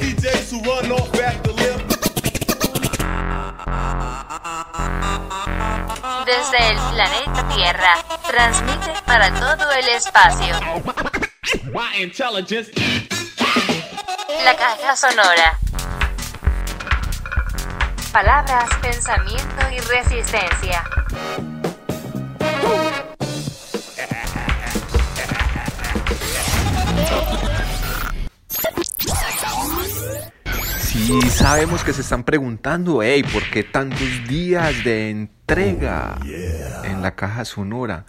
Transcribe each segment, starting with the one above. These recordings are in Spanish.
DJs who run off at the lip. Desde el planeta Tierra, transmite para todo el espacio. La caja sonora. Palabras, pensamiento y resistencia. Sí, sabemos que se están preguntando, hey, ¿por qué tantos días de entrega en la caja sonora?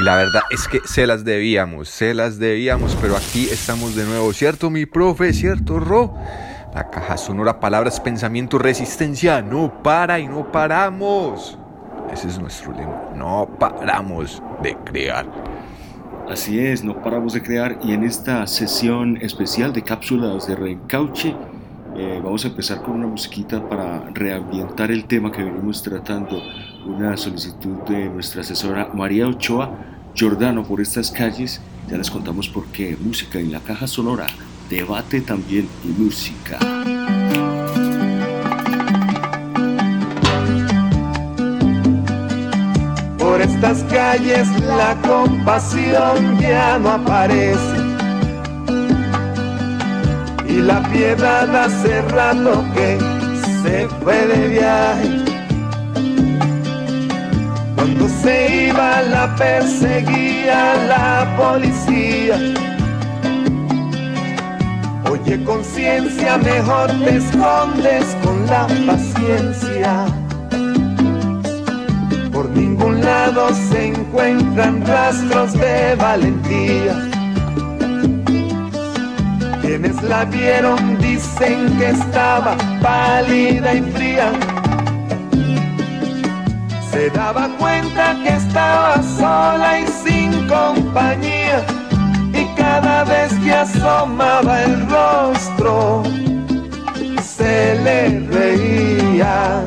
Y la verdad es que se las debíamos, se las debíamos, pero aquí estamos de nuevo, ¿cierto, mi profe? ¿Cierto, Ro? La caja sonora, palabras, pensamiento, resistencia, no para y no paramos. Ese es nuestro lema, no paramos de crear. Así es, no paramos de crear y en esta sesión especial de cápsulas de reencauche eh, vamos a empezar con una musiquita para reambientar el tema que venimos tratando, una solicitud de nuestra asesora María Ochoa Giordano por estas calles, ya les contamos por qué, música en la caja sonora, debate también y música. Por estas calles la compasión ya no aparece y la piedad hace rato que se fue de viaje. Cuando se iba la perseguía la policía. Oye conciencia, mejor te escondes con la paciencia. Por ningún lado se encuentran rastros de valentía quienes la vieron dicen que estaba pálida y fría. Se daba cuenta que estaba sola y sin compañía. Y cada vez que asomaba el rostro, se le reía.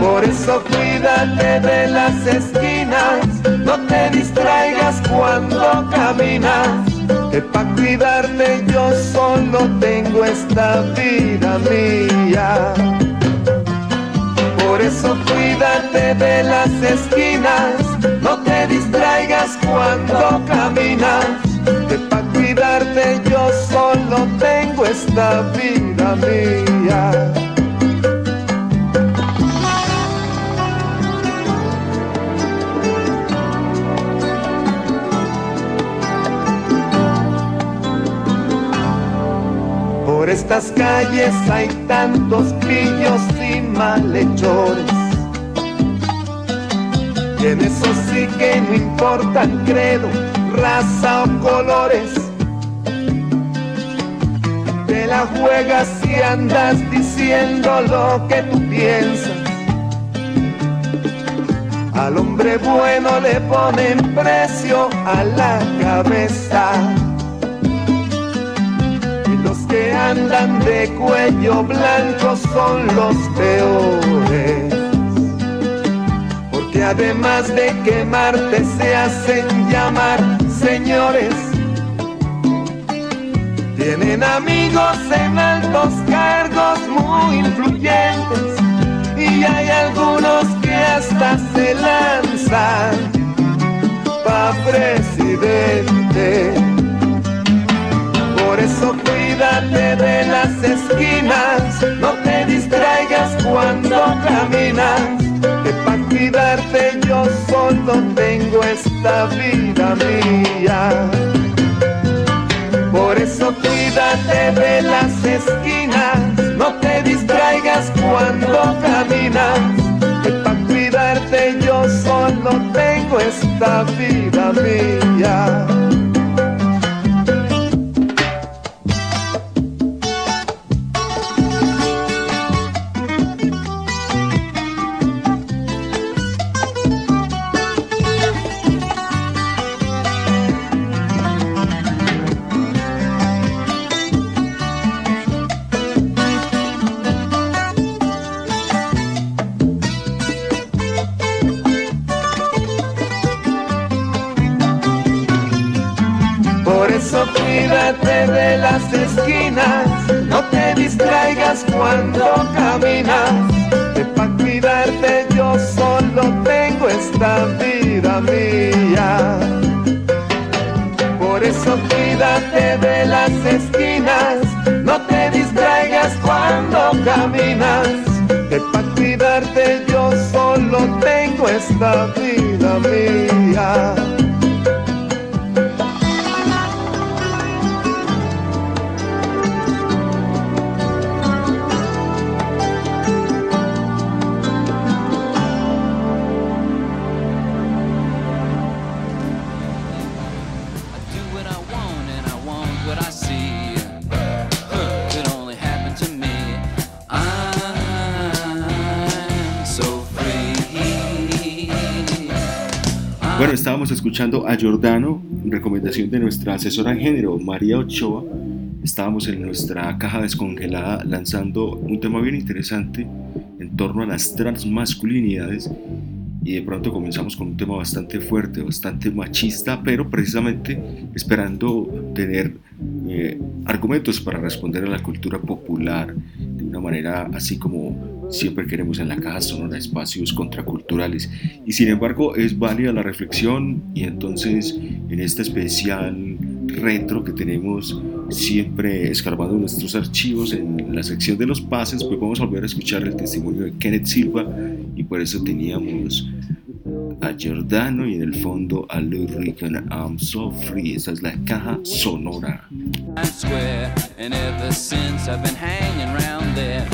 Por eso cuídate de las esquinas, no te distraigas cuando caminas que para cuidarte yo solo tengo esta vida mía. Por eso cuídate de las esquinas, no te distraigas cuando caminas. Que para cuidarte yo solo tengo esta vida mía. Estas calles hay tantos pillos y malhechores. Y en eso sí que no importan credo, raza o colores. Te la juegas y andas diciendo lo que tú piensas. Al hombre bueno le ponen precio a la cabeza andan de cuello blanco son los peores. Porque además de quemarte se hacen llamar señores. Tienen amigos en altos cargos muy influyentes y hay algunos que hasta se lanzan pa' presidente. Por eso cuídate de las esquinas, no te distraigas cuando caminas, que para cuidarte yo solo tengo esta vida mía. Por eso cuídate de las esquinas, no te distraigas cuando caminas, que para cuidarte yo solo tengo esta vida mía. Las esquinas, no te distraigas cuando caminas, que para cuidarte yo solo tengo esta vida mía. Por eso cuídate de las esquinas, no te distraigas cuando caminas, que para cuidarte yo solo tengo esta vida mía. Estábamos escuchando a Giordano, recomendación de nuestra asesora en género, María Ochoa. Estábamos en nuestra caja descongelada lanzando un tema bien interesante en torno a las transmasculinidades y de pronto comenzamos con un tema bastante fuerte, bastante machista, pero precisamente esperando tener eh, argumentos para responder a la cultura popular de una manera así como siempre queremos en la caja sonora espacios contraculturales. Y sin embargo es válida la reflexión y entonces en este especial retro que tenemos siempre escarbando nuestros archivos en la sección de los pases, pues vamos a volver a escuchar el testimonio de Kenneth Silva y por eso teníamos a Giordano y en el fondo a Lou I'm So Free. Esa es la caja sonora. Times Square, and ever since I've been hanging around there.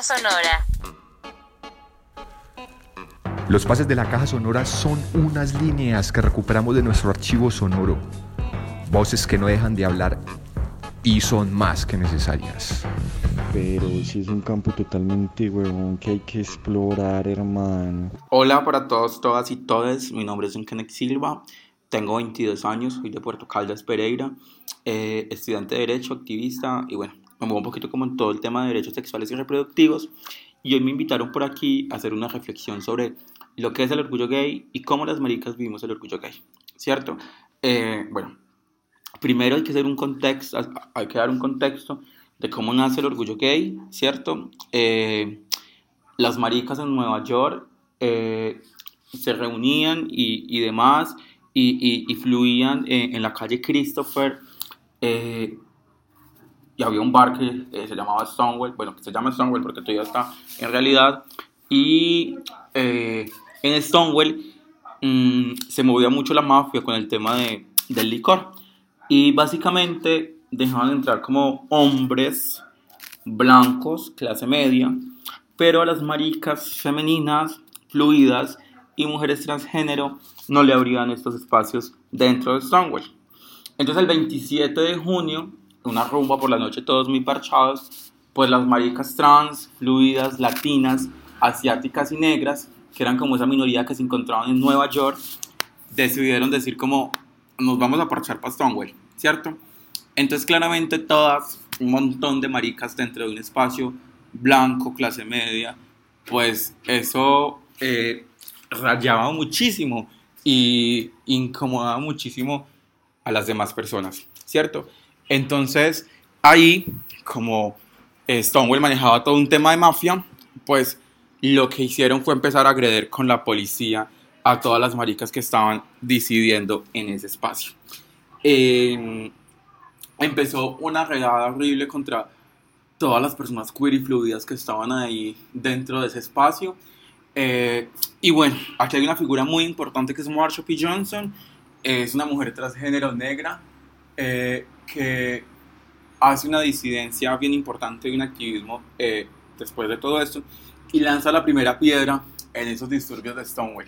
Caja sonora. Los pases de la caja sonora son unas líneas que recuperamos de nuestro archivo sonoro. Voces que no dejan de hablar y son más que necesarias. Pero si es un campo totalmente huevón que hay que explorar, hermano. Hola para todos, todas y todes. Mi nombre es Kenneth Silva. Tengo 22 años, soy de Puerto Caldas, Pereira. eh, estudiante de Derecho, activista y bueno, me muevo un poquito como en todo el tema de derechos sexuales y reproductivos. Y hoy me invitaron por aquí a hacer una reflexión sobre lo que es el orgullo gay y cómo las maricas vivimos el orgullo gay, ¿cierto? Eh, bueno, primero hay que hacer un contexto, hay que dar un contexto de cómo nace el orgullo gay, ¿cierto? Eh, las maricas en Nueva York eh, se reunían y, y demás y, y- y fluían en, en la calle Christopher eh, y había un bar que eh, se llamaba Stonewall, bueno, que se llama Stonewall porque todavía está en realidad y eh, en Stonewall mm, se movía mucho la mafia con el tema de, del licor y básicamente dejaban entrar como hombres blancos, clase media, pero a las maricas femeninas, fluidas y mujeres transgénero no le abrían estos espacios dentro de Stonewall. Entonces el 27 de junio, una rumba por la noche, todos muy parchados, pues las maricas trans, fluidas, latinas, asiáticas y negras, que eran como esa minoría que se encontraban en Nueva York, decidieron decir como, nos vamos a parchar para Stonewall, ¿cierto? Entonces claramente todas, un montón de maricas dentro de un espacio blanco, clase media, pues eso eh, rayaba muchísimo y incomodaba muchísimo a las demás personas, ¿cierto? Entonces ahí, como eh, Stonewall manejaba todo un tema de mafia, pues lo que hicieron fue empezar a agredir con la policía a todas las maricas que estaban decidiendo en ese espacio. Eh, empezó una redada horrible contra todas las personas queer y fluidas que estaban ahí dentro de ese espacio. Eh, y bueno, aquí hay una figura muy importante que es Marsha P. Johnson. Es una mujer transgénero negra eh, que hace una disidencia bien importante y un activismo eh, después de todo esto y lanza la primera piedra en esos disturbios de Stonewall.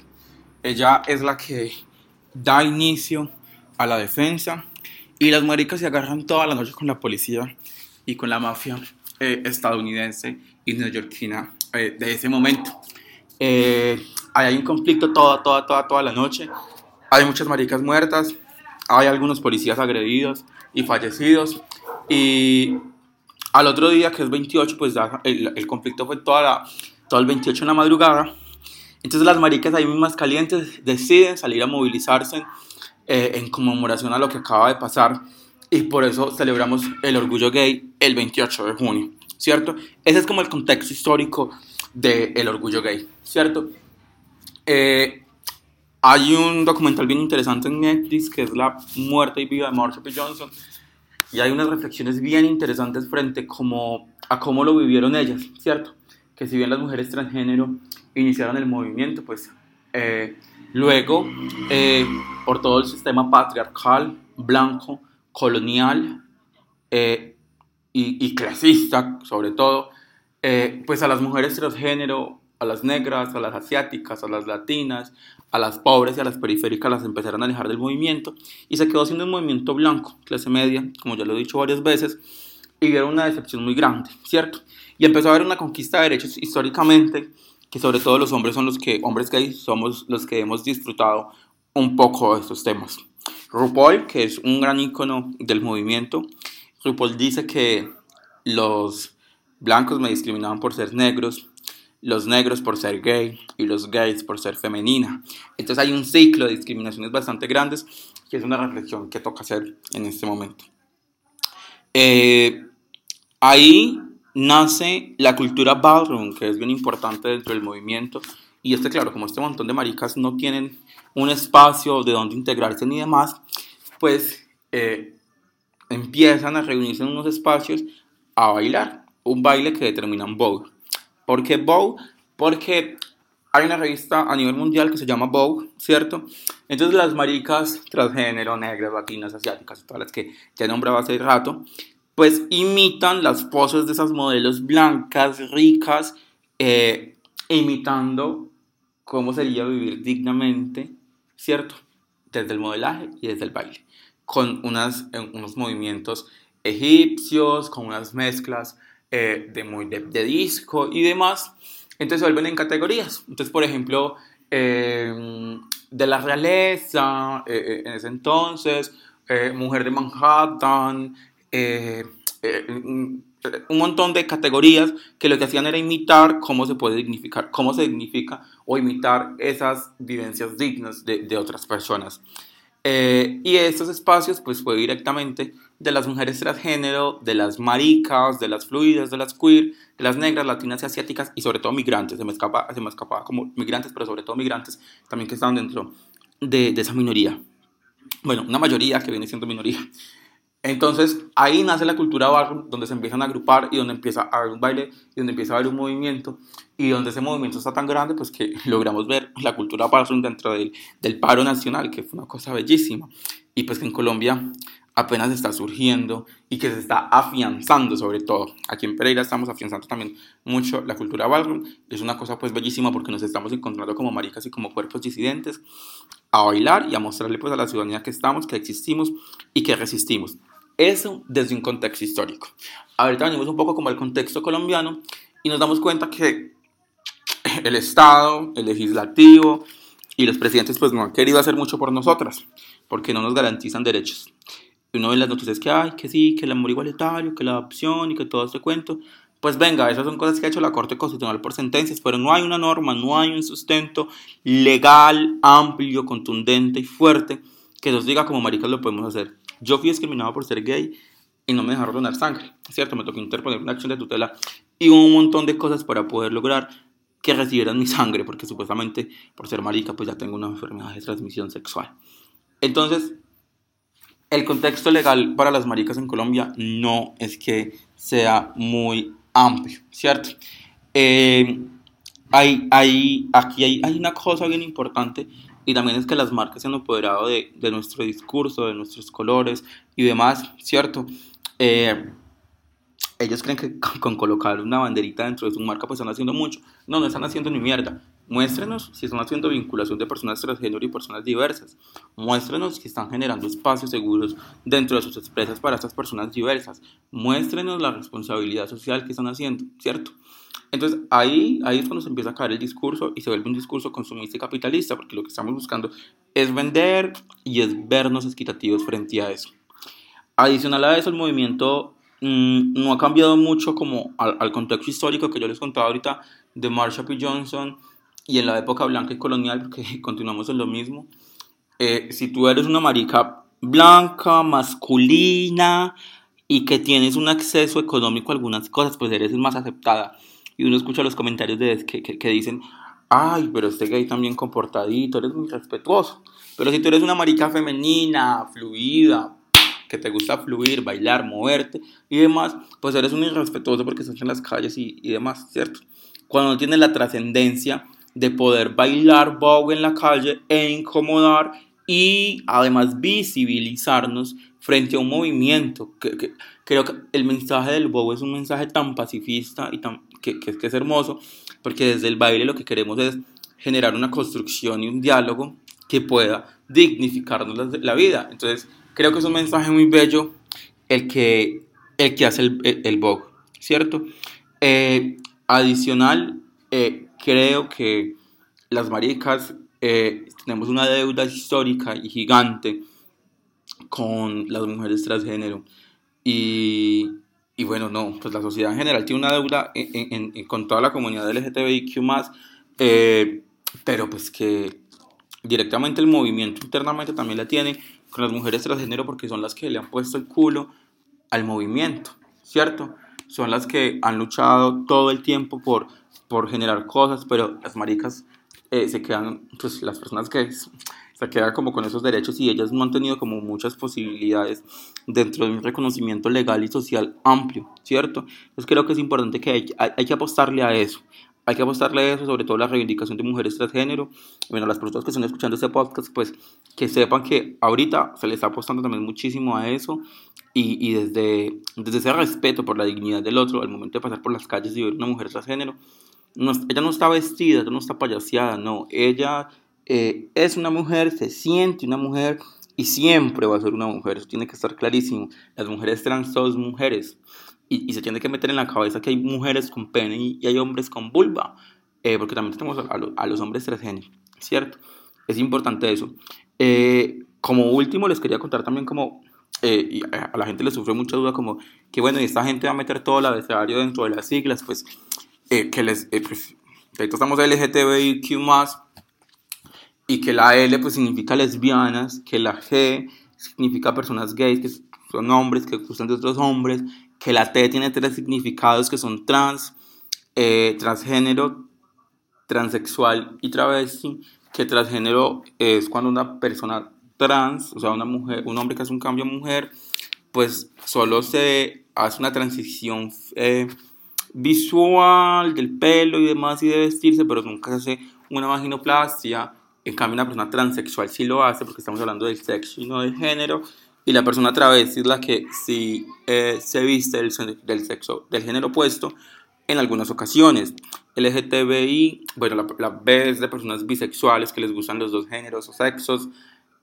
Ella es la que da inicio a la defensa y las maricas se agarran toda la noche con la policía y con la mafia eh, estadounidense y neoyorquina eh, de ese momento. Eh, hay un conflicto toda, toda, toda, toda la noche. Hay muchas maricas muertas, hay algunos policías agredidos y fallecidos y al otro día, que es 28, pues ya el, el conflicto fue toda la, todo el 28 en la madrugada. Entonces las maricas ahí mismas calientes deciden salir a movilizarse eh, en conmemoración a lo que acaba de pasar y por eso celebramos el orgullo gay el 28 de junio, ¿cierto? Ese es como el contexto histórico del orgullo gay, ¿cierto? Eh, hay un documental bien interesante en Netflix que es La muerte y vida de Marsha P. Johnson y hay unas reflexiones bien interesantes frente como, a cómo lo vivieron ellas, ¿cierto? Que si bien las mujeres transgénero iniciaron el movimiento, pues eh, luego eh, por todo el sistema patriarcal, blanco, colonial eh, y, y clasista sobre todo, eh, pues a las mujeres transgénero, a las negras, a las asiáticas, a las latinas, a las pobres y a las periféricas las empezaron a alejar del movimiento y se quedó siendo un movimiento blanco, clase media, como ya lo he dicho varias veces, y vieron una decepción muy grande, ¿cierto? Y empezó a haber una conquista de derechos históricamente, que sobre todo los hombres son los que, hombres gays, somos los que hemos disfrutado un poco de estos temas. RuPaul, que es un gran ícono del movimiento, RuPaul dice que los blancos me discriminaban por ser negros, los negros por ser gay y los gays por ser femenina. Entonces hay un ciclo de discriminaciones bastante grandes que es una reflexión que toca hacer en este momento. Eh, ahí nace la cultura ballroom, que es bien importante dentro del movimiento. Y este, claro, como este montón de maricas no tienen un espacio de donde integrarse ni demás, pues eh, empiezan a reunirse en unos espacios a bailar, un baile que determinan Vogue. ¿Por qué Vogue? Porque hay una revista a nivel mundial que se llama Vogue, ¿cierto? Entonces las maricas transgénero, negras, latinas, asiáticas, todas las que ya nombraba hace rato, pues imitan las poses de esas modelos blancas, ricas, eh, imitando cómo sería vivir dignamente, ¿cierto? Desde el modelaje y desde el baile, con unas, eh, unos movimientos egipcios, con unas mezclas eh, de, muy, de, disco y demás. Entonces vuelven en categorías. Entonces, por ejemplo, eh, de la realeza, eh, en ese entonces, mujer de Manhattan, un montón de categorías que lo que hacían era imitar cómo se puede dignificar, cómo se dignifica o imitar esas vivencias dignas de otras personas. Eh, y estos espacios pues fue directamente de las mujeres transgénero, de las maricas, de las fluidas, de las queer, de las negras, latinas y asiáticas y sobre todo migrantes. Se me escapa, se me escapaba como migrantes, pero sobre todo migrantes también que estaban dentro de, de esa minoría. Bueno, una mayoría que viene siendo minoría. Entonces ahí nace la cultura barro, donde se empiezan a agrupar y donde empieza a haber un baile y donde empieza a haber un movimiento y donde ese movimiento está tan grande pues que logramos ver la cultura barro dentro del, del paro nacional, que fue una cosa bellísima y pues que en Colombia apenas está surgiendo y que se está afianzando sobre todo. Aquí en Pereira estamos afianzando también mucho la cultura ballroom. Es una cosa pues bellísima porque nos estamos encontrando como maricas y como cuerpos disidentes a bailar y a mostrarle pues a la ciudadanía que estamos, que existimos y que resistimos. Eso desde un contexto histórico. Ahorita venimos un poco como el contexto colombiano y nos damos cuenta que el Estado, el legislativo y los presidentes pues no han querido hacer mucho por nosotras porque no nos garantizan derechos. Y uno ve las noticias que hay, que sí, que el amor igualitario, que la adopción y que todo este cuento. Pues venga, esas son cosas que ha hecho la Corte Constitucional por sentencias, pero no hay una norma, no hay un sustento legal, amplio, contundente y fuerte que nos diga como maricas lo podemos hacer. Yo fui discriminado por ser gay y no me dejaron donar sangre, ¿cierto? Me tocó interponer una acción de tutela y un montón de cosas para poder lograr que recibieran mi sangre, porque supuestamente por ser marica pues ya tengo una enfermedad de transmisión sexual. Entonces, el contexto legal para las maricas en Colombia no es que sea muy amplio, ¿cierto? Eh, hay, hay, aquí hay, hay, una cosa bien importante y también es que las marcas se han apoderado de, de nuestro discurso, de nuestros colores y demás, ¿cierto? Eh, ellos creen que con, con, colocar una banderita dentro de su marca pues están haciendo mucho. No, no están haciendo ni mierda. Muéstrenos si están haciendo vinculación de personas transgénero y personas diversas. Muéstrenos si están generando espacios seguros dentro de sus empresas para estas personas diversas. Muéstrenos la responsabilidad social que están haciendo, ¿cierto? Entonces ahí, ahí es cuando se empieza a caer el discurso y se vuelve un discurso consumista y capitalista, porque lo que estamos buscando es vender y es vernos equitativos frente a eso. Adicional a eso, el movimiento mm, no ha cambiado mucho como al, al contexto histórico que yo les contaba ahorita de Marsha P. Johnson y en la época blanca y colonial, porque continuamos en lo mismo. Eh, si tú eres una marica blanca, masculina y que tienes un acceso económico a algunas cosas, pues eres más aceptada. Y uno escucha los comentarios de, que, que, que dicen, ay, pero este gay también comportadito, eres muy respetuoso. Pero si tú eres una marica femenina, fluida, que te gusta fluir, bailar, moverte y demás, pues eres un irrespetuoso porque estás en las calles y, y demás, ¿cierto? Cuando no tienes la trascendencia de poder bailar Vogue en la calle e incomodar y además visibilizarnos frente a un movimiento. Que, que- creo que el mensaje del Vogue es un mensaje tan pacifista y tan, que, que, es hermoso, porque desde el baile lo que queremos es generar una construcción y un diálogo que pueda dignificarnos la, vida. Entonces, creo que es un mensaje muy bello el que, el que hace el, el, el ¿cierto? Eh, adicional, eh, creo que las maricas eh, tenemos una deuda histórica y gigante con las mujeres transgénero. Y, y bueno, no, pues la sociedad en general tiene una deuda en- en- en- con toda la comunidad LGTBIQ+, eh, pero pues que directamente el movimiento internamente también la tiene con las mujeres transgénero porque son las que le han puesto el culo al movimiento, ¿cierto? Son las que han luchado todo el tiempo por, por generar cosas, pero las maricas eh, se quedan, pues las personas que se quedan como con esos derechos y ellas no han tenido como muchas posibilidades dentro de un reconocimiento legal y social amplio, ¿cierto? Entonces creo que es importante que hay, hay, hay que apostarle a eso. Hay que apostarle a eso, sobre todo la reivindicación de mujeres transgénero. Bueno, las personas que están escuchando este podcast, pues que sepan que ahorita se les está apostando también muchísimo a eso y, y desde, desde ese respeto por la dignidad del otro, al momento de pasar por las calles y ver una mujer transgénero, no, ella no está vestida, ella no está payaseada, no, ella eh, es una mujer, se siente una mujer y siempre va a ser una mujer, eso tiene que estar clarísimo. Las mujeres trans son mujeres y, se tiene que meter en la cabeza que hay mujeres con pene y, hay hombres con vulva, eh, porque también tenemos a, lo- a los hombres transgénero, ¿cierto? Es importante eso. Eh, como último, les quería contar también como, y a la gente le sufrió mucha duda, como que bueno, y esta gente va a meter todo el abecedario dentro de las siglas, pues, eh, que les, eh, pues, ahorita estamos LGTBIQ+, y que la L pues significa lesbianas, que la G significa personas gays, que son hombres, que gustan de otros hombres, que la T tiene tres significados que son trans, eh, transgénero, transexual y travesti, que transgénero es cuando una persona trans, o sea, una mujer, un hombre que hace un cambio a mujer, pues solo se hace una transición eh, visual del pelo y demás y de vestirse, pero nunca se hace una vaginoplastia. En cambio, una persona transexual sí lo hace porque estamos hablando del sexo y no del género. Y la persona travesti es la que sí eh, se viste del, se- del sexo, del género opuesto en algunas ocasiones. LGTBI, bueno, la, la de personas bisexuales que les gustan los dos géneros o sexos.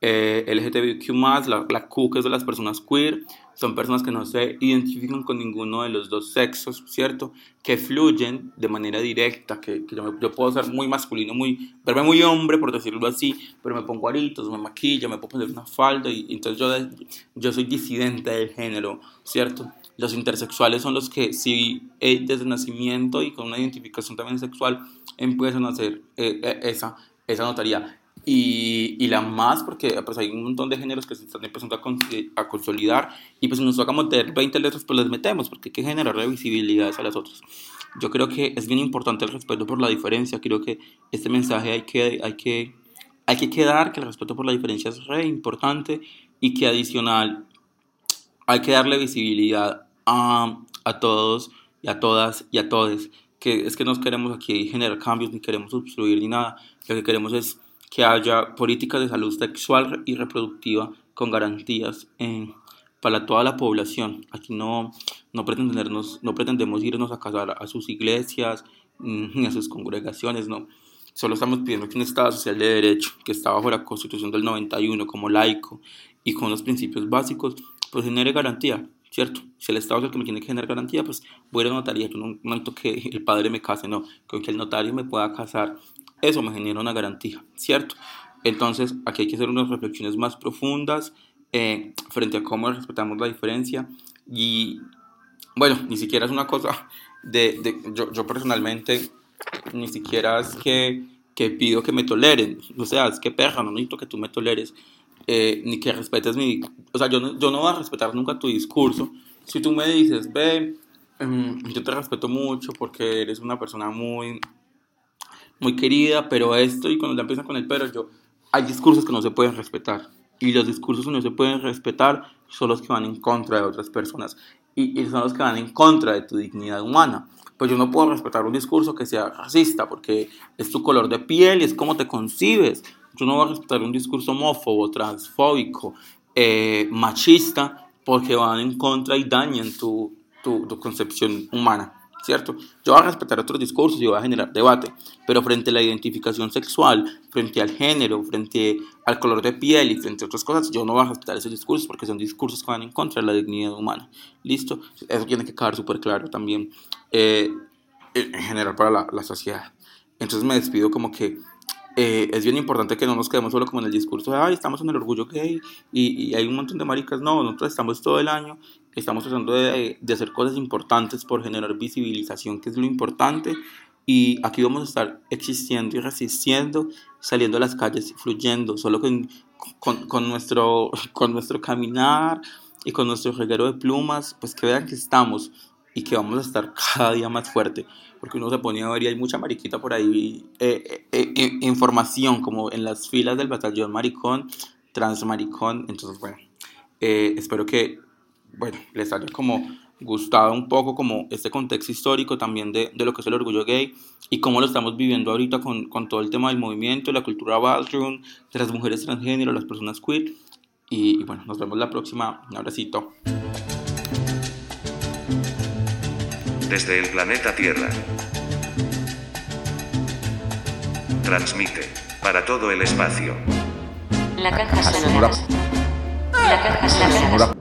Eh, la, Q que es de las personas queer, son personas que no se identifican con ninguno de los dos sexos, ¿cierto? Que fluyen de manera directa, que, que yo, me- yo puedo ser muy masculino, muy, verme muy hombre, por decirlo así, pero me pongo aritos, me maquillo, me puedo poner una falda, y, entonces yo, yo soy disidente del género, ¿cierto? Los intersexuales son los que sí, eh, desde nacimiento y con una identificación también sexual, empiezan a hacer eh, eh, esa, esa notaría. Y, y más, porque pues hay un montón de géneros que se están empezando a, con- a consolidar y pues nos toca meter 20 letras, pues les metemos, porque hay que generar visibilidades a las otras. Yo creo que es bien importante el respeto por la diferencia, creo que este mensaje hay que, hay que, hay que quedar, que el respeto por la diferencia es re importante y que adicional hay que darle visibilidad a, a todos y a todas y a todes. Que es que no queremos aquí generar cambios, ni queremos obstruir ni nada. Lo que queremos es que haya políticas de salud sexual y reproductiva con garantías en- para toda la población. Aquí no, no, pretendernos, no pretendemos irnos a casar a sus iglesias mm, ni a sus congregaciones, no. Solo estamos pidiendo que un Estado social de derecho, que está bajo la Constitución del 91 como laico y con los principios básicos, pues genere garantía, ¿cierto? Si el Estado es el que me tiene que generar garantía, pues voy a ir a notaría, yo no no que el padre me case, no, con que el notario me pueda casar, eso me genera una garantía, ¿cierto? Entonces, aquí hay que hacer unas reflexiones más profundas eh, frente a cómo respetamos la diferencia y, bueno, ni siquiera es una cosa de, de- yo, yo personalmente, ni siquiera es que, que pido que me toleren, o sea, es que perra, no necesito que tú me toleres, eh, ni que respetes mi, o sea, yo no, yo no voy a respetar nunca tu discurso, si tú me dices, ve, em, yo te respeto mucho porque eres una persona muy, muy querida, pero esto, y cuando ya empiezan con el pero, yo, hay discursos que no se pueden respetar. Y los discursos que no se pueden respetar son los que van en contra de otras personas. Y, y son los que van en contra de tu dignidad humana. Pues yo no puedo respetar un discurso que sea racista, porque es tu color de piel y es cómo te concibes. Yo no voy a respetar un discurso homófobo, transfóbico, eh, machista, porque van en contra y dañan tu, tu, tu concepción humana. ¿Cierto? Yo voy a respetar otros discursos y voy a generar debate, pero frente a la identificación sexual, frente al género, frente al color de piel y frente a otras cosas, yo no voy a respetar esos discursos porque son discursos que van en contra de la dignidad humana. ¿Listo? Eso tiene que quedar súper claro también eh, en general para la, la sociedad. Entonces me despido como que eh, es bien importante que no nos quedemos solo como en el discurso de, ay, estamos en el orgullo gay y, y hay un montón de maricas. No, nosotros estamos todo el año, estamos tratando de, de hacer cosas importantes por generar visibilización, que es lo importante. Y aquí vamos a estar existiendo y resistiendo, saliendo a las calles, fluyendo, solo con, con, con nuestro, con nuestro caminar y con nuestro reguero de plumas, pues que vean que estamos y que vamos a estar cada día más fuerte. Porque uno se ponía a ver y hay mucha mariquita por ahí, eh, eh, eh, información como en las filas del batallón maricón, transmaricón. Entonces, bueno, eh, espero que, bueno, les haya como gustado un poco como este contexto histórico también de, de lo que es el orgullo gay y cómo lo estamos viviendo ahorita con, con todo el tema del movimiento, la cultura bathroom, de las mujeres transgénero, las personas queer. Y, y bueno, nos vemos la próxima. Un abracito. Desde el planeta Tierra. Transmite para todo el espacio. La caja sonora. La caja sonora.